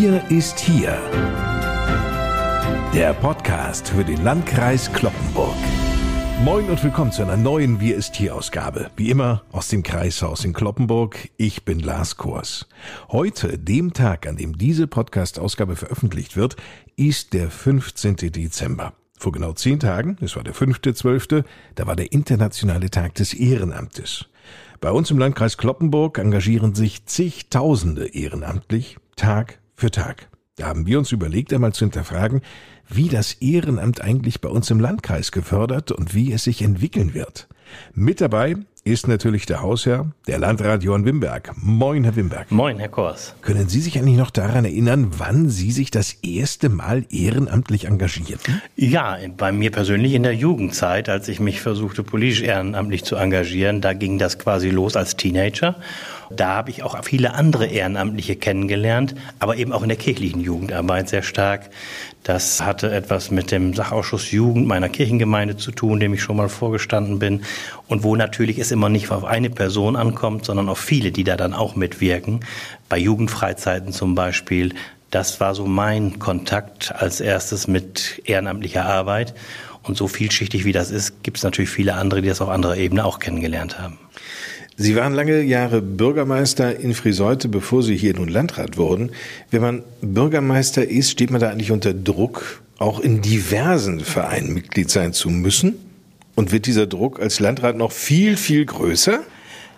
Wir ist hier. Der Podcast für den Landkreis Kloppenburg. Moin und willkommen zu einer neuen Wir ist hier Ausgabe. Wie immer aus dem Kreishaus in Kloppenburg. Ich bin Lars Kors. Heute, dem Tag, an dem diese Podcast-Ausgabe veröffentlicht wird, ist der 15. Dezember. Vor genau zehn Tagen, es war der 5.12., da war der internationale Tag des Ehrenamtes. Bei uns im Landkreis Kloppenburg engagieren sich zigtausende ehrenamtlich, Tag für Tag. Da haben wir uns überlegt, einmal zu hinterfragen, wie das Ehrenamt eigentlich bei uns im Landkreis gefördert und wie es sich entwickeln wird. Mit dabei ist natürlich der Hausherr, der Landrat Johann Wimberg. Moin, Herr Wimberg. Moin, Herr Kors. Können Sie sich eigentlich noch daran erinnern, wann Sie sich das erste Mal ehrenamtlich engagierten? Ja, bei mir persönlich in der Jugendzeit, als ich mich versuchte, politisch ehrenamtlich zu engagieren, da ging das quasi los als Teenager. Da habe ich auch viele andere Ehrenamtliche kennengelernt, aber eben auch in der kirchlichen Jugendarbeit sehr stark. Das hatte etwas mit dem Sachausschuss Jugend meiner Kirchengemeinde zu tun, dem ich schon mal vorgestanden bin und wo natürlich es immer nicht auf eine Person ankommt, sondern auf viele, die da dann auch mitwirken. Bei Jugendfreizeiten zum Beispiel. Das war so mein Kontakt als erstes mit ehrenamtlicher Arbeit. Und so vielschichtig wie das ist, gibt es natürlich viele andere, die das auf anderer Ebene auch kennengelernt haben. Sie waren lange Jahre Bürgermeister in Friseute, bevor Sie hier nun Landrat wurden. Wenn man Bürgermeister ist, steht man da eigentlich unter Druck, auch in diversen Vereinen Mitglied sein zu müssen? Und wird dieser Druck als Landrat noch viel, viel größer?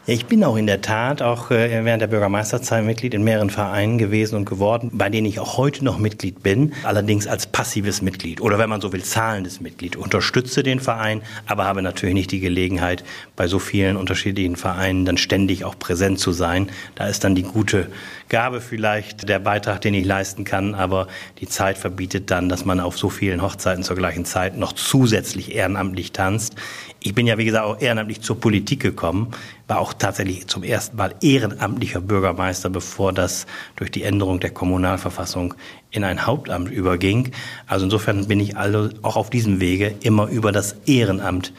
Ich bin auch in der Tat auch äh, während der Bürgermeisterzeit Mitglied in mehreren Vereinen gewesen und geworden, bei denen ich auch heute noch Mitglied bin, allerdings als passives Mitglied oder wenn man so will, zahlendes Mitglied. Unterstütze den Verein, aber habe natürlich nicht die Gelegenheit, bei so vielen unterschiedlichen Vereinen dann ständig auch präsent zu sein. Da ist dann die gute Gabe vielleicht der Beitrag, den ich leisten kann, aber die Zeit verbietet dann, dass man auf so vielen Hochzeiten zur gleichen Zeit noch zusätzlich ehrenamtlich tanzt. Ich bin ja, wie gesagt, auch ehrenamtlich zur Politik gekommen, war auch tatsächlich zum ersten Mal ehrenamtlicher Bürgermeister, bevor das durch die Änderung der Kommunalverfassung in ein Hauptamt überging. Also insofern bin ich alle auch auf diesem Wege immer über das Ehrenamt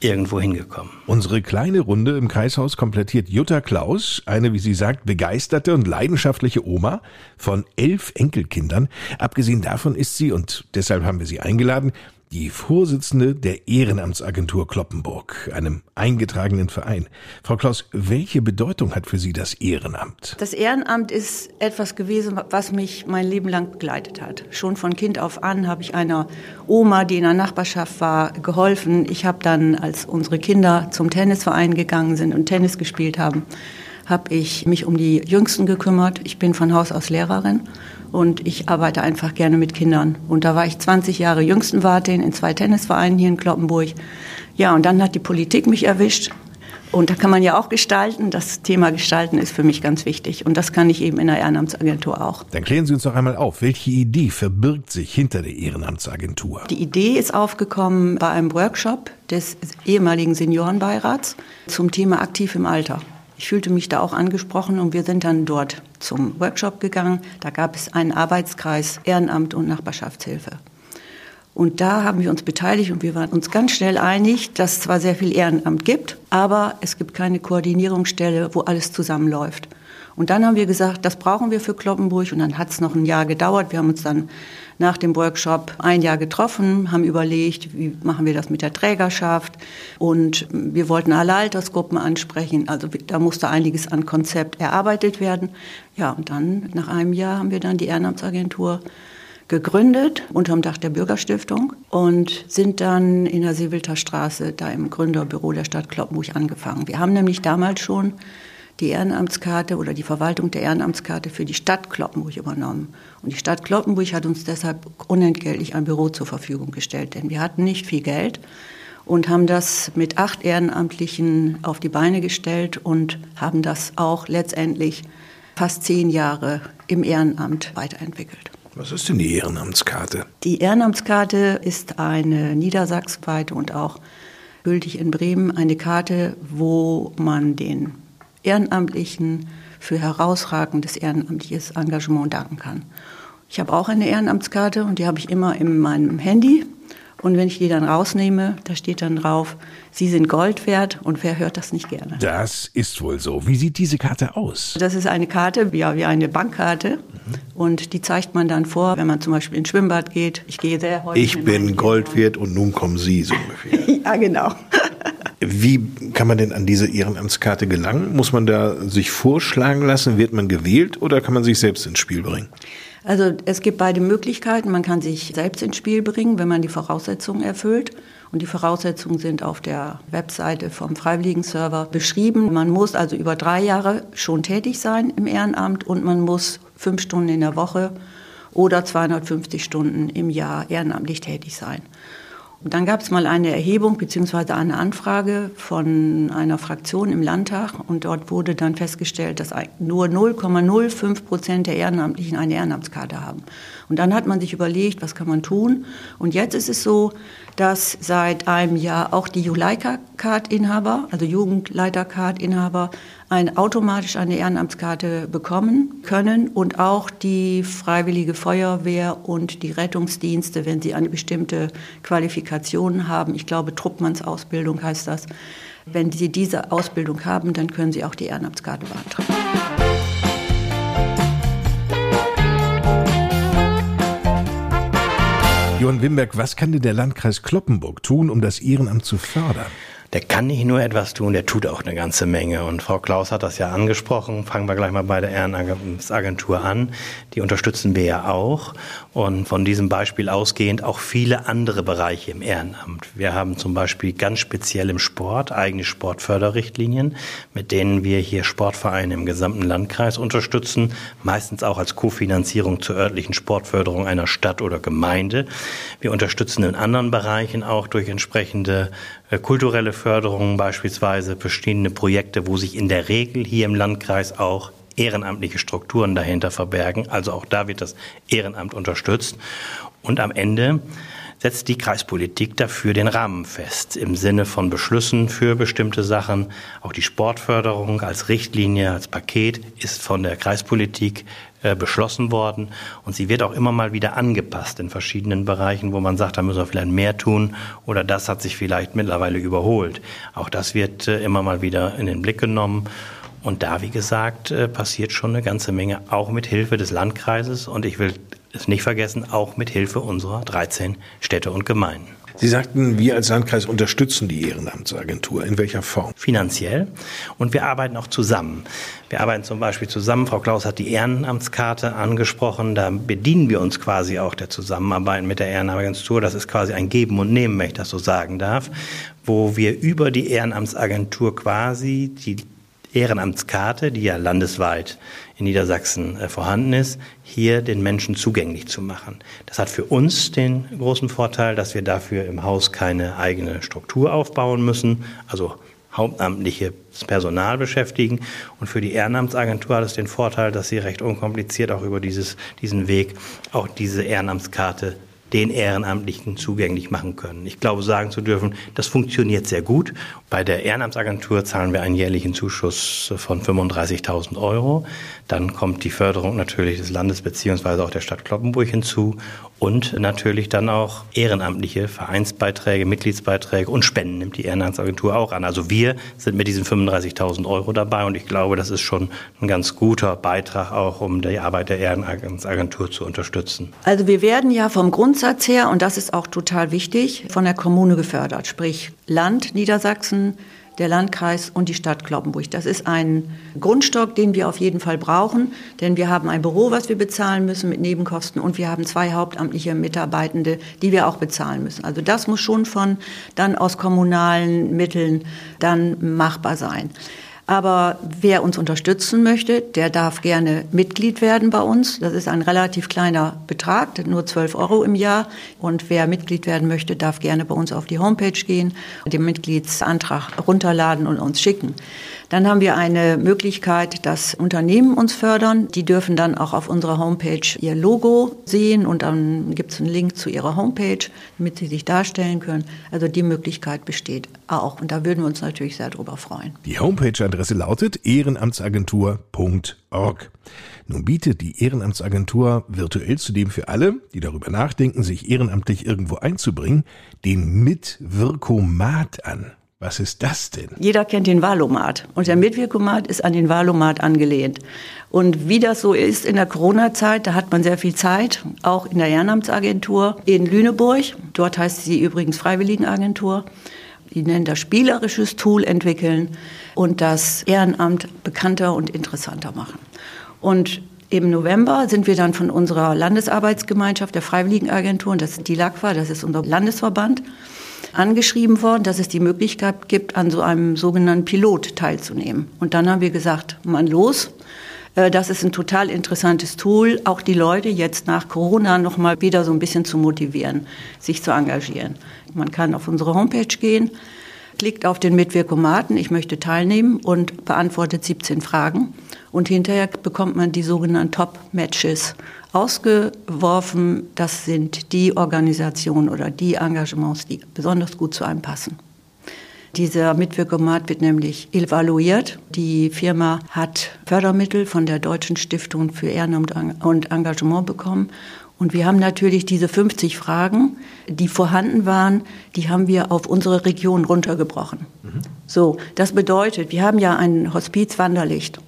irgendwo hingekommen. Unsere kleine Runde im Kreishaus komplettiert Jutta Klaus, eine, wie sie sagt, begeisterte und leidenschaftliche Oma von elf Enkelkindern. Abgesehen davon ist sie, und deshalb haben wir sie eingeladen, die Vorsitzende der Ehrenamtsagentur Kloppenburg, einem eingetragenen Verein. Frau Klaus, welche Bedeutung hat für Sie das Ehrenamt? Das Ehrenamt ist etwas gewesen, was mich mein Leben lang begleitet hat. Schon von Kind auf an habe ich einer Oma, die in der Nachbarschaft war, geholfen. Ich habe dann, als unsere Kinder zum Tennisverein gegangen sind und Tennis gespielt haben, habe ich mich um die Jüngsten gekümmert. Ich bin von Haus aus Lehrerin und ich arbeite einfach gerne mit Kindern. Und da war ich 20 Jahre Jüngstenwartin in zwei Tennisvereinen hier in Kloppenburg. Ja, und dann hat die Politik mich erwischt. Und da kann man ja auch gestalten. Das Thema Gestalten ist für mich ganz wichtig. Und das kann ich eben in der Ehrenamtsagentur auch. Dann klären Sie uns doch einmal auf, welche Idee verbirgt sich hinter der Ehrenamtsagentur? Die Idee ist aufgekommen bei einem Workshop des ehemaligen Seniorenbeirats zum Thema aktiv im Alter. Ich fühlte mich da auch angesprochen und wir sind dann dort zum Workshop gegangen. Da gab es einen Arbeitskreis Ehrenamt und Nachbarschaftshilfe. Und da haben wir uns beteiligt und wir waren uns ganz schnell einig, dass es zwar sehr viel Ehrenamt gibt, aber es gibt keine Koordinierungsstelle, wo alles zusammenläuft. Und dann haben wir gesagt, das brauchen wir für Kloppenburg. Und dann hat es noch ein Jahr gedauert. Wir haben uns dann nach dem Workshop ein Jahr getroffen, haben überlegt, wie machen wir das mit der Trägerschaft. Und wir wollten alle Altersgruppen ansprechen. Also da musste einiges an Konzept erarbeitet werden. Ja, und dann nach einem Jahr haben wir dann die Ehrenamtsagentur gegründet unter dem Dach der Bürgerstiftung und sind dann in der Seewilter Straße da im Gründerbüro der Stadt Kloppenburg angefangen. Wir haben nämlich damals schon die Ehrenamtskarte oder die Verwaltung der Ehrenamtskarte für die Stadt Kloppenburg übernommen. Und die Stadt Kloppenburg hat uns deshalb unentgeltlich ein Büro zur Verfügung gestellt, denn wir hatten nicht viel Geld und haben das mit acht Ehrenamtlichen auf die Beine gestellt und haben das auch letztendlich fast zehn Jahre im Ehrenamt weiterentwickelt. Was ist denn die Ehrenamtskarte? Die Ehrenamtskarte ist eine niedersachsenweite und auch gültig in Bremen eine Karte, wo man den Ehrenamtlichen für herausragendes ehrenamtliches Engagement danken kann. Ich habe auch eine Ehrenamtskarte und die habe ich immer in meinem Handy Und wenn ich die dann rausnehme, da steht dann drauf, Sie sind Gold wert und wer hört das nicht gerne? Das ist wohl so. Wie sieht diese Karte aus? Das ist eine Karte, ja, wie eine Bankkarte. Mhm. Und die zeigt man dann vor, wenn man zum Beispiel ins Schwimmbad geht. Ich gehe sehr häufig. Ich bin Gold wert und nun kommen Sie so ungefähr. ja, genau. Wie kann man denn an diese Ehrenamtskarte gelangen? Muss man da sich vorschlagen lassen? Wird man gewählt oder kann man sich selbst ins Spiel bringen? Also es gibt beide Möglichkeiten. Man kann sich selbst ins Spiel bringen, wenn man die Voraussetzungen erfüllt. Und die Voraussetzungen sind auf der Webseite vom Freiwilligen-Server beschrieben. Man muss also über drei Jahre schon tätig sein im Ehrenamt und man muss fünf Stunden in der Woche oder 250 Stunden im Jahr ehrenamtlich tätig sein. Und dann gab es mal eine Erhebung bzw. eine Anfrage von einer Fraktion im Landtag und dort wurde dann festgestellt, dass nur 0,05 Prozent der Ehrenamtlichen eine Ehrenamtskarte haben. Und dann hat man sich überlegt, was kann man tun? Und jetzt ist es so, dass seit einem Jahr auch die Juleika-Card-Inhaber, also Jugendleiter-Card-Inhaber, ein, automatisch eine Ehrenamtskarte bekommen können und auch die Freiwillige Feuerwehr und die Rettungsdienste, wenn sie eine bestimmte Qualifikation haben. Ich glaube, Truppmannsausbildung heißt das. Wenn sie diese Ausbildung haben, dann können sie auch die Ehrenamtskarte beantragen. Johann Wimberg, was kann denn der Landkreis Kloppenburg tun, um das Ehrenamt zu fördern? Der kann nicht nur etwas tun, der tut auch eine ganze Menge. Und Frau Klaus hat das ja angesprochen. Fangen wir gleich mal bei der Ehrenamtsagentur an. Die unterstützen wir ja auch. Und von diesem Beispiel ausgehend auch viele andere Bereiche im Ehrenamt. Wir haben zum Beispiel ganz speziell im Sport eigene Sportförderrichtlinien, mit denen wir hier Sportvereine im gesamten Landkreis unterstützen. Meistens auch als Kofinanzierung zur örtlichen Sportförderung einer Stadt oder Gemeinde. Wir unterstützen in anderen Bereichen auch durch entsprechende kulturelle Förderung beispielsweise, bestehende Projekte, wo sich in der Regel hier im Landkreis auch ehrenamtliche Strukturen dahinter verbergen. Also auch da wird das Ehrenamt unterstützt. Und am Ende setzt die Kreispolitik dafür den Rahmen fest im Sinne von Beschlüssen für bestimmte Sachen. Auch die Sportförderung als Richtlinie, als Paket ist von der Kreispolitik äh, beschlossen worden und sie wird auch immer mal wieder angepasst in verschiedenen Bereichen, wo man sagt, da müssen wir vielleicht mehr tun oder das hat sich vielleicht mittlerweile überholt. Auch das wird äh, immer mal wieder in den Blick genommen. Und da, wie gesagt, äh, passiert schon eine ganze Menge, auch mit Hilfe des Landkreises und ich will es nicht vergessen, auch mit Hilfe unserer 13 Städte und Gemeinden. Sie sagten, wir als Landkreis unterstützen die Ehrenamtsagentur. In welcher Form? Finanziell. Und wir arbeiten auch zusammen. Wir arbeiten zum Beispiel zusammen. Frau Klaus hat die Ehrenamtskarte angesprochen. Da bedienen wir uns quasi auch der Zusammenarbeit mit der Ehrenamtsagentur. Das ist quasi ein Geben und Nehmen, wenn ich das so sagen darf, wo wir über die Ehrenamtsagentur quasi die Ehrenamtskarte, die ja landesweit in Niedersachsen äh, vorhanden ist, hier den Menschen zugänglich zu machen. Das hat für uns den großen Vorteil, dass wir dafür im Haus keine eigene Struktur aufbauen müssen, also hauptamtliches Personal beschäftigen. Und für die Ehrenamtsagentur hat es den Vorteil, dass sie recht unkompliziert auch über dieses, diesen Weg auch diese Ehrenamtskarte den Ehrenamtlichen zugänglich machen können. Ich glaube, sagen zu dürfen, das funktioniert sehr gut. Bei der Ehrenamtsagentur zahlen wir einen jährlichen Zuschuss von 35.000 Euro. Dann kommt die Förderung natürlich des Landes beziehungsweise auch der Stadt Kloppenburg hinzu und natürlich dann auch ehrenamtliche Vereinsbeiträge, Mitgliedsbeiträge und Spenden nimmt die Ehrenamtsagentur auch an. Also wir sind mit diesen 35.000 Euro dabei und ich glaube, das ist schon ein ganz guter Beitrag auch, um die Arbeit der Ehrenamtsagentur zu unterstützen. Also wir werden ja vom Grundsatz her, und das ist auch total wichtig, von der Kommune gefördert, sprich Land Niedersachsen, der Landkreis und die Stadt Kloppenburg. Das ist ein Grundstock, den wir auf jeden Fall brauchen, denn wir haben ein Büro, was wir bezahlen müssen mit Nebenkosten und wir haben zwei hauptamtliche Mitarbeitende, die wir auch bezahlen müssen. Also das muss schon von dann aus kommunalen Mitteln dann machbar sein. Aber wer uns unterstützen möchte, der darf gerne Mitglied werden bei uns. Das ist ein relativ kleiner Betrag, nur 12 Euro im Jahr. Und wer Mitglied werden möchte, darf gerne bei uns auf die Homepage gehen, den Mitgliedsantrag runterladen und uns schicken. Dann haben wir eine Möglichkeit, dass Unternehmen uns fördern. Die dürfen dann auch auf unserer Homepage ihr Logo sehen und dann gibt es einen Link zu ihrer Homepage, damit sie sich darstellen können. Also die Möglichkeit besteht auch und da würden wir uns natürlich sehr darüber freuen. Die Homepage-Adresse lautet ehrenamtsagentur.org. Nun bietet die Ehrenamtsagentur virtuell zudem für alle, die darüber nachdenken, sich ehrenamtlich irgendwo einzubringen, den Mitwirkomat an. Was ist das denn? Jeder kennt den Valomat und der Mitwirkomat ist an den Valomat angelehnt. Und wie das so ist in der Corona-Zeit, da hat man sehr viel Zeit, auch in der Ehrenamtsagentur in Lüneburg. Dort heißt sie übrigens Freiwilligenagentur. Die nennen das spielerisches Tool entwickeln und das Ehrenamt bekannter und interessanter machen. Und im November sind wir dann von unserer Landesarbeitsgemeinschaft der Freiwilligenagentur, und das ist die LACFA, das ist unser Landesverband, angeschrieben worden, dass es die Möglichkeit gibt, an so einem sogenannten Pilot teilzunehmen. Und dann haben wir gesagt, Mann, los. Äh, das ist ein total interessantes Tool, auch die Leute jetzt nach Corona noch mal wieder so ein bisschen zu motivieren, sich zu engagieren. Man kann auf unsere Homepage gehen, klickt auf den Mitwirkomaten, ich möchte teilnehmen und beantwortet 17 Fragen. Und hinterher bekommt man die sogenannten Top-Matches ausgeworfen. Das sind die Organisationen oder die Engagements, die besonders gut zu einem passen. Dieser Mitwirkomat wird nämlich evaluiert. Die Firma hat Fördermittel von der Deutschen Stiftung für Ehrenamt und Engagement bekommen. Und wir haben natürlich diese 50 Fragen, die vorhanden waren, die haben wir auf unsere Region runtergebrochen. Mhm. So, das bedeutet, wir haben ja ein Hospiz Wanderlicht.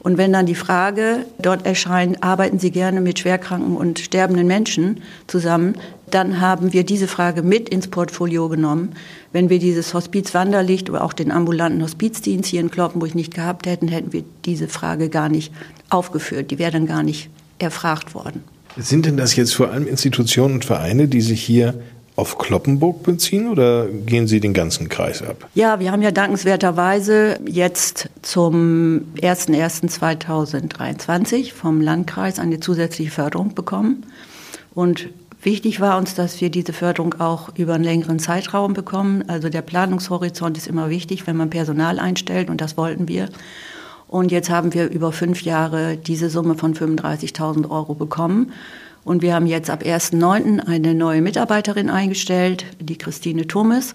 Und wenn dann die Frage dort erscheint, arbeiten Sie gerne mit schwerkranken und sterbenden Menschen zusammen, dann haben wir diese Frage mit ins Portfolio genommen. Wenn wir dieses Hospiz Wanderlicht oder auch den ambulanten Hospizdienst hier in Kloppenburg nicht gehabt hätten, hätten wir diese Frage gar nicht aufgeführt. Die wäre dann gar nicht erfragt worden. Sind denn das jetzt vor allem Institutionen und Vereine, die sich hier auf Kloppenburg beziehen oder gehen Sie den ganzen Kreis ab? Ja, wir haben ja dankenswerterweise jetzt zum 01.01.2023 vom Landkreis eine zusätzliche Förderung bekommen. Und wichtig war uns, dass wir diese Förderung auch über einen längeren Zeitraum bekommen. Also der Planungshorizont ist immer wichtig, wenn man Personal einstellt und das wollten wir. Und jetzt haben wir über fünf Jahre diese Summe von 35.000 Euro bekommen. Und wir haben jetzt ab 1.9. eine neue Mitarbeiterin eingestellt, die Christine Thomas.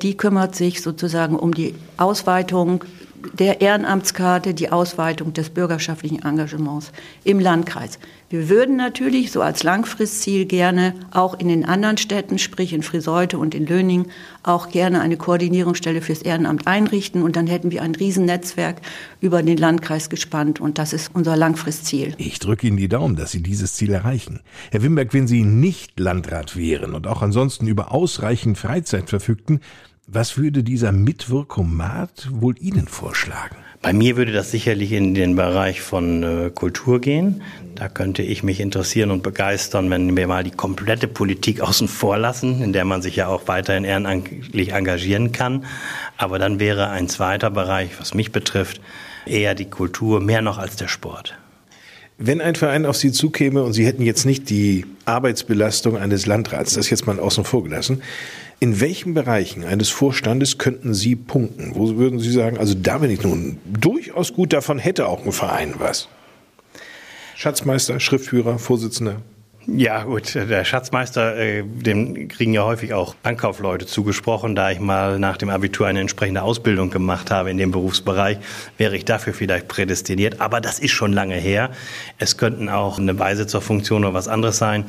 Die kümmert sich sozusagen um die Ausweitung der Ehrenamtskarte, die Ausweitung des bürgerschaftlichen Engagements im Landkreis. Wir würden natürlich so als Langfristziel gerne auch in den anderen Städten, sprich in Friseute und in Löning, auch gerne eine Koordinierungsstelle fürs Ehrenamt einrichten. Und dann hätten wir ein Riesennetzwerk über den Landkreis gespannt. Und das ist unser Langfristziel. Ich drücke Ihnen die Daumen, dass Sie dieses Ziel erreichen. Herr Wimberg, wenn Sie nicht Landrat wären und auch ansonsten über ausreichend Freizeit verfügten, was würde dieser Mitwirkomat wohl Ihnen vorschlagen? Bei mir würde das sicherlich in den Bereich von äh, Kultur gehen. Da könnte ich mich interessieren und begeistern, wenn wir mal die komplette Politik außen vor lassen, in der man sich ja auch weiterhin ehrenamtlich engagieren kann. Aber dann wäre ein zweiter Bereich, was mich betrifft, eher die Kultur, mehr noch als der Sport. Wenn ein Verein auf Sie zukäme und Sie hätten jetzt nicht die Arbeitsbelastung eines Landrats, das jetzt mal außen vor gelassen, in welchen Bereichen eines Vorstandes könnten Sie punkten? Wo würden Sie sagen, also da bin ich nun durchaus gut, davon hätte auch ein Verein was? Schatzmeister, Schriftführer, Vorsitzender? Ja, gut, der Schatzmeister, äh, dem kriegen ja häufig auch Bankkaufleute zugesprochen. Da ich mal nach dem Abitur eine entsprechende Ausbildung gemacht habe in dem Berufsbereich, wäre ich dafür vielleicht prädestiniert. Aber das ist schon lange her. Es könnten auch eine Beisitzerfunktion oder was anderes sein.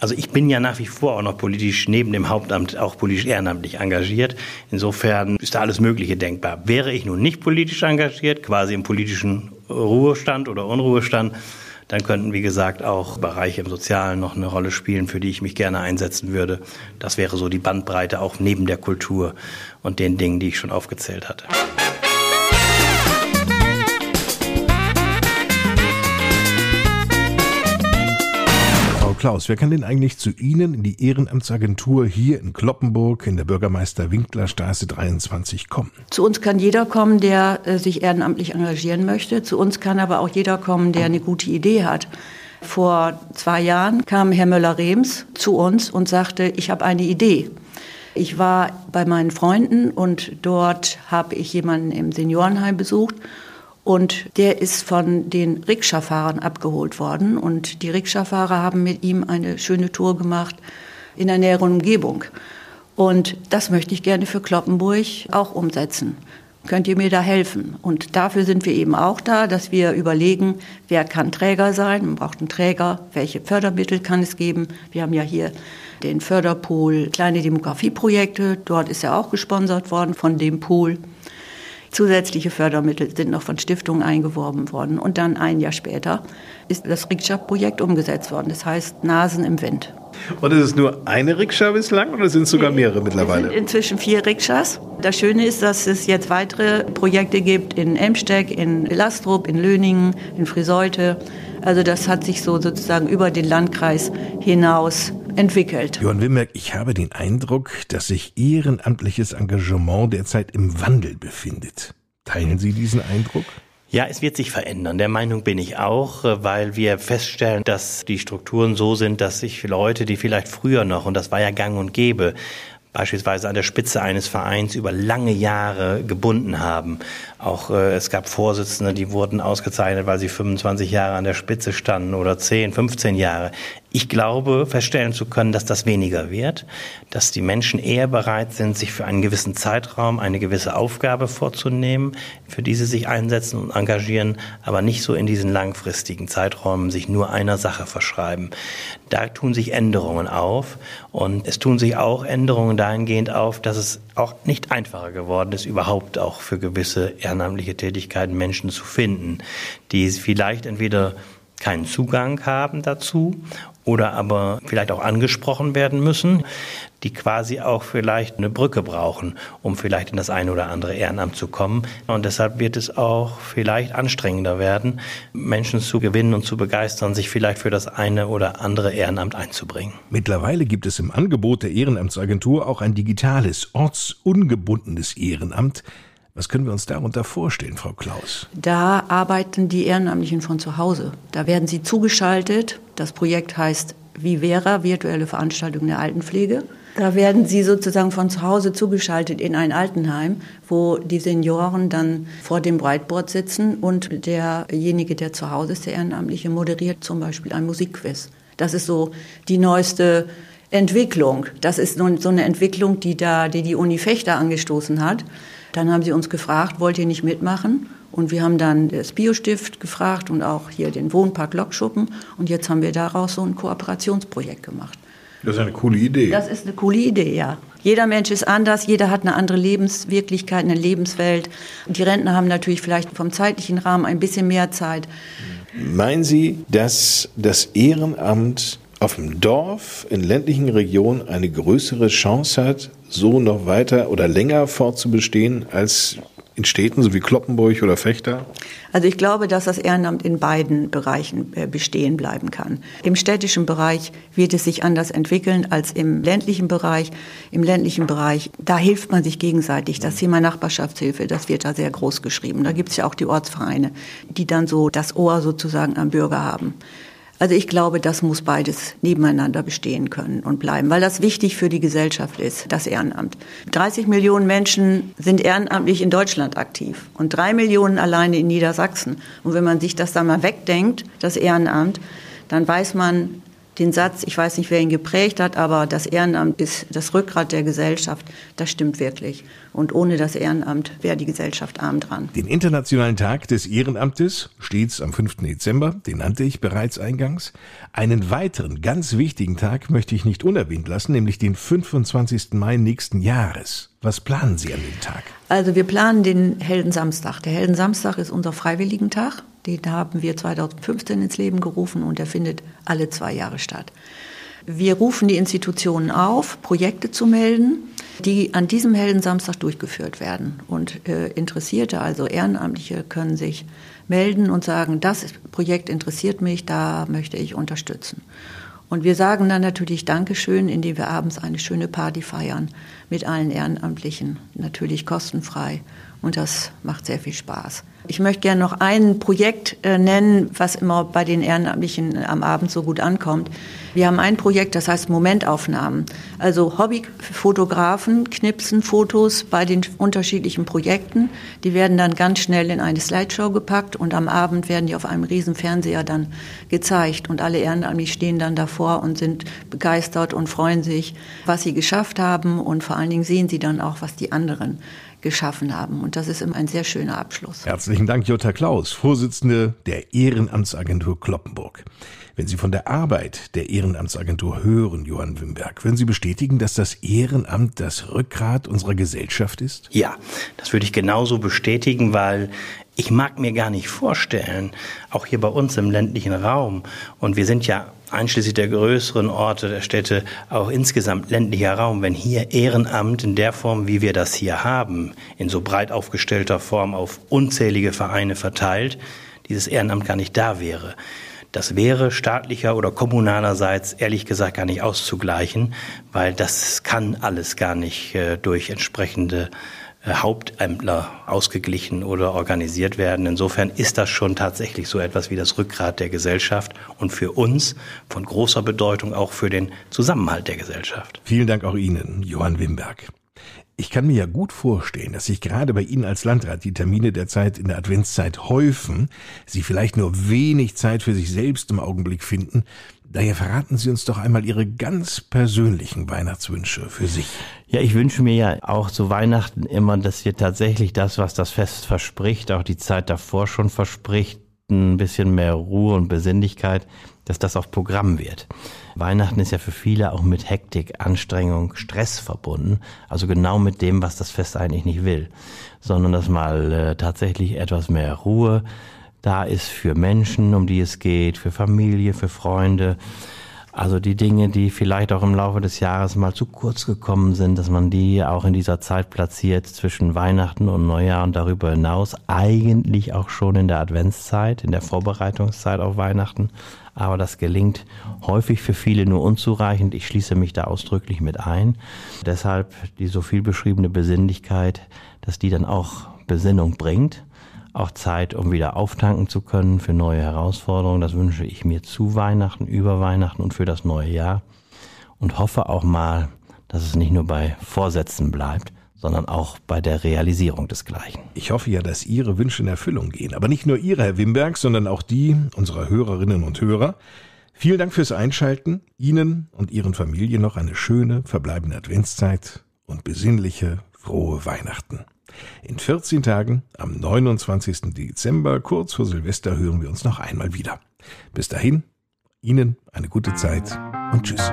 Also ich bin ja nach wie vor auch noch politisch neben dem Hauptamt auch politisch ehrenamtlich engagiert. Insofern ist da alles Mögliche denkbar. Wäre ich nun nicht politisch engagiert, quasi im politischen Ruhestand oder Unruhestand, dann könnten, wie gesagt, auch Bereiche im Sozialen noch eine Rolle spielen, für die ich mich gerne einsetzen würde. Das wäre so die Bandbreite auch neben der Kultur und den Dingen, die ich schon aufgezählt hatte. Klaus, wer kann denn eigentlich zu Ihnen in die Ehrenamtsagentur hier in Kloppenburg in der Bürgermeister-Winkler-Straße 23 kommen? Zu uns kann jeder kommen, der äh, sich ehrenamtlich engagieren möchte. Zu uns kann aber auch jeder kommen, der eine gute Idee hat. Vor zwei Jahren kam Herr Möller-Rems zu uns und sagte, ich habe eine Idee. Ich war bei meinen Freunden und dort habe ich jemanden im Seniorenheim besucht und der ist von den Rikscha-Fahrern abgeholt worden und die Rikscha-Fahrer haben mit ihm eine schöne Tour gemacht in der näheren Umgebung. Und das möchte ich gerne für Kloppenburg auch umsetzen. Könnt ihr mir da helfen? Und dafür sind wir eben auch da, dass wir überlegen, wer kann Träger sein? Man braucht einen Träger. Welche Fördermittel kann es geben? Wir haben ja hier den Förderpool Kleine Demografieprojekte. Dort ist er auch gesponsert worden von dem Pool. Zusätzliche Fördermittel sind noch von Stiftungen eingeworben worden. Und dann ein Jahr später ist das Rikscha-Projekt umgesetzt worden. Das heißt Nasen im Wind. Und ist es nur eine Rikscha bislang oder sind es sogar mehrere mittlerweile? Es sind inzwischen vier Rikschas. Das Schöne ist, dass es jetzt weitere Projekte gibt in Emsteck, in Lastrup, in Löningen, in Friseute. Also das hat sich so sozusagen über den Landkreis hinaus entwickelt. Johann Wimmerk, ich habe den Eindruck, dass sich ehrenamtliches Engagement derzeit im Wandel befindet. Teilen Sie diesen Eindruck? Ja, es wird sich verändern. Der Meinung bin ich auch, weil wir feststellen, dass die Strukturen so sind, dass sich Leute, die vielleicht früher noch, und das war ja gang und gäbe, beispielsweise an der Spitze eines Vereins über lange Jahre gebunden haben. Auch äh, es gab Vorsitzende, die wurden ausgezeichnet, weil sie 25 Jahre an der Spitze standen oder 10, 15 Jahre. Ich glaube, feststellen zu können, dass das weniger wird, dass die Menschen eher bereit sind, sich für einen gewissen Zeitraum eine gewisse Aufgabe vorzunehmen, für die sie sich einsetzen und engagieren, aber nicht so in diesen langfristigen Zeiträumen sich nur einer Sache verschreiben. Da tun sich Änderungen auf und es tun sich auch Änderungen dahingehend auf, dass es auch nicht einfacher geworden ist, überhaupt auch für gewisse ehrenamtliche Tätigkeiten Menschen zu finden, die vielleicht entweder keinen Zugang haben dazu oder aber vielleicht auch angesprochen werden müssen, die quasi auch vielleicht eine Brücke brauchen, um vielleicht in das eine oder andere Ehrenamt zu kommen. Und deshalb wird es auch vielleicht anstrengender werden, Menschen zu gewinnen und zu begeistern, sich vielleicht für das eine oder andere Ehrenamt einzubringen. Mittlerweile gibt es im Angebot der Ehrenamtsagentur auch ein digitales, ortsungebundenes Ehrenamt, was können wir uns darunter vorstellen, Frau Klaus? Da arbeiten die Ehrenamtlichen von zu Hause. Da werden sie zugeschaltet. Das Projekt heißt Vivera, virtuelle Veranstaltung der Altenpflege. Da werden sie sozusagen von zu Hause zugeschaltet in ein Altenheim, wo die Senioren dann vor dem Breitboard sitzen und derjenige, der zu Hause ist, der Ehrenamtliche, moderiert zum Beispiel ein Musikquiz. Das ist so die neueste Entwicklung. Das ist so eine Entwicklung, die da, die, die Uni Fechter angestoßen hat. Dann haben sie uns gefragt, wollt ihr nicht mitmachen? Und wir haben dann das Biostift gefragt und auch hier den Wohnpark Lokschuppen. Und jetzt haben wir daraus so ein Kooperationsprojekt gemacht. Das ist eine coole Idee. Das ist eine coole Idee, ja. Jeder Mensch ist anders, jeder hat eine andere Lebenswirklichkeit, eine Lebenswelt. Die Rentner haben natürlich vielleicht vom zeitlichen Rahmen ein bisschen mehr Zeit. Meinen Sie, dass das Ehrenamt auf dem Dorf in ländlichen Regionen eine größere Chance hat, so noch weiter oder länger fortzubestehen als in Städten, so wie Kloppenburg oder Fechter? Also ich glaube, dass das Ehrenamt in beiden Bereichen äh, bestehen bleiben kann. Im städtischen Bereich wird es sich anders entwickeln als im ländlichen Bereich. Im ländlichen Bereich, da hilft man sich gegenseitig. Das Thema Nachbarschaftshilfe, das wird da sehr groß geschrieben. Da gibt es ja auch die Ortsvereine, die dann so das Ohr sozusagen am Bürger haben. Also ich glaube, das muss beides nebeneinander bestehen können und bleiben, weil das wichtig für die Gesellschaft ist, das Ehrenamt. 30 Millionen Menschen sind ehrenamtlich in Deutschland aktiv und drei Millionen alleine in Niedersachsen. Und wenn man sich das dann mal wegdenkt, das Ehrenamt, dann weiß man, den Satz, ich weiß nicht, wer ihn geprägt hat, aber das Ehrenamt ist das Rückgrat der Gesellschaft, das stimmt wirklich. Und ohne das Ehrenamt wäre die Gesellschaft arm dran. Den Internationalen Tag des Ehrenamtes, stets am 5. Dezember, den nannte ich bereits eingangs. Einen weiteren ganz wichtigen Tag möchte ich nicht unerwähnt lassen, nämlich den 25. Mai nächsten Jahres. Was planen Sie an dem Tag? Also wir planen den Heldensamstag. Der Heldensamstag ist unser Freiwilligentag. Den haben wir 2015 ins Leben gerufen und der findet alle zwei Jahre statt. Wir rufen die Institutionen auf, Projekte zu melden, die an diesem Heldensamstag durchgeführt werden. Und äh, Interessierte, also Ehrenamtliche, können sich melden und sagen, das Projekt interessiert mich, da möchte ich unterstützen. Und wir sagen dann natürlich Dankeschön, indem wir abends eine schöne Party feiern mit allen Ehrenamtlichen, natürlich kostenfrei und das macht sehr viel Spaß. Ich möchte gerne noch ein Projekt äh, nennen, was immer bei den Ehrenamtlichen am Abend so gut ankommt. Wir haben ein Projekt, das heißt Momentaufnahmen. Also Hobbyfotografen knipsen Fotos bei den unterschiedlichen Projekten. Die werden dann ganz schnell in eine Slideshow gepackt und am Abend werden die auf einem riesen Fernseher dann gezeigt und alle Ehrenamtlichen stehen dann davor und sind begeistert und freuen sich, was sie geschafft haben und vor allen Dingen sehen sie dann auch, was die anderen geschaffen haben. Und das ist immer ein sehr schöner Abschluss. Herzlichen Dank, Jutta Klaus, Vorsitzende der Ehrenamtsagentur Kloppenburg. Wenn Sie von der Arbeit der Ehrenamtsagentur hören, Johann Wimberg, würden Sie bestätigen, dass das Ehrenamt das Rückgrat unserer Gesellschaft ist? Ja, das würde ich genauso bestätigen, weil ich mag mir gar nicht vorstellen, auch hier bei uns im ländlichen Raum, und wir sind ja einschließlich der größeren Orte der Städte auch insgesamt ländlicher Raum, wenn hier Ehrenamt in der Form, wie wir das hier haben, in so breit aufgestellter Form auf unzählige Vereine verteilt, dieses Ehrenamt gar nicht da wäre. Das wäre staatlicher oder kommunalerseits ehrlich gesagt gar nicht auszugleichen, weil das kann alles gar nicht äh, durch entsprechende äh, Hauptämtler ausgeglichen oder organisiert werden. Insofern ist das schon tatsächlich so etwas wie das Rückgrat der Gesellschaft und für uns von großer Bedeutung auch für den Zusammenhalt der Gesellschaft. Vielen Dank auch Ihnen, Johann Wimberg. Ich kann mir ja gut vorstellen, dass sich gerade bei Ihnen als Landrat die Termine der Zeit in der Adventszeit häufen, Sie vielleicht nur wenig Zeit für sich selbst im Augenblick finden, Daher verraten Sie uns doch einmal Ihre ganz persönlichen Weihnachtswünsche für sich. Ja, ich wünsche mir ja auch zu Weihnachten immer, dass wir tatsächlich das, was das Fest verspricht, auch die Zeit davor schon verspricht, ein bisschen mehr Ruhe und Besinnlichkeit, dass das auch Programm wird. Weihnachten ist ja für viele auch mit Hektik, Anstrengung, Stress verbunden. Also genau mit dem, was das Fest eigentlich nicht will. Sondern dass mal äh, tatsächlich etwas mehr Ruhe, da ist für Menschen, um die es geht, für Familie, für Freunde. Also die Dinge, die vielleicht auch im Laufe des Jahres mal zu kurz gekommen sind, dass man die auch in dieser Zeit platziert zwischen Weihnachten und Neujahr und darüber hinaus, eigentlich auch schon in der Adventszeit, in der Vorbereitungszeit auf Weihnachten. Aber das gelingt häufig für viele nur unzureichend. Ich schließe mich da ausdrücklich mit ein. Deshalb die so viel beschriebene Besinnlichkeit, dass die dann auch Besinnung bringt auch Zeit, um wieder auftanken zu können für neue Herausforderungen. Das wünsche ich mir zu Weihnachten, über Weihnachten und für das neue Jahr. Und hoffe auch mal, dass es nicht nur bei Vorsätzen bleibt, sondern auch bei der Realisierung desgleichen. Ich hoffe ja, dass Ihre Wünsche in Erfüllung gehen. Aber nicht nur Ihre, Herr Wimberg, sondern auch die unserer Hörerinnen und Hörer. Vielen Dank fürs Einschalten. Ihnen und Ihren Familien noch eine schöne, verbleibende Adventszeit und besinnliche, frohe Weihnachten. In 14 Tagen, am 29. Dezember, kurz vor Silvester, hören wir uns noch einmal wieder. Bis dahin, Ihnen eine gute Zeit und Tschüss.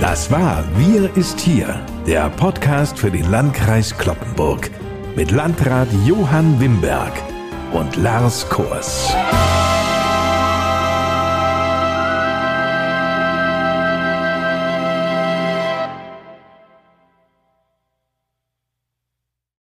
Das war Wir ist hier, der Podcast für den Landkreis Kloppenburg mit Landrat Johann Wimberg und Lars Kors.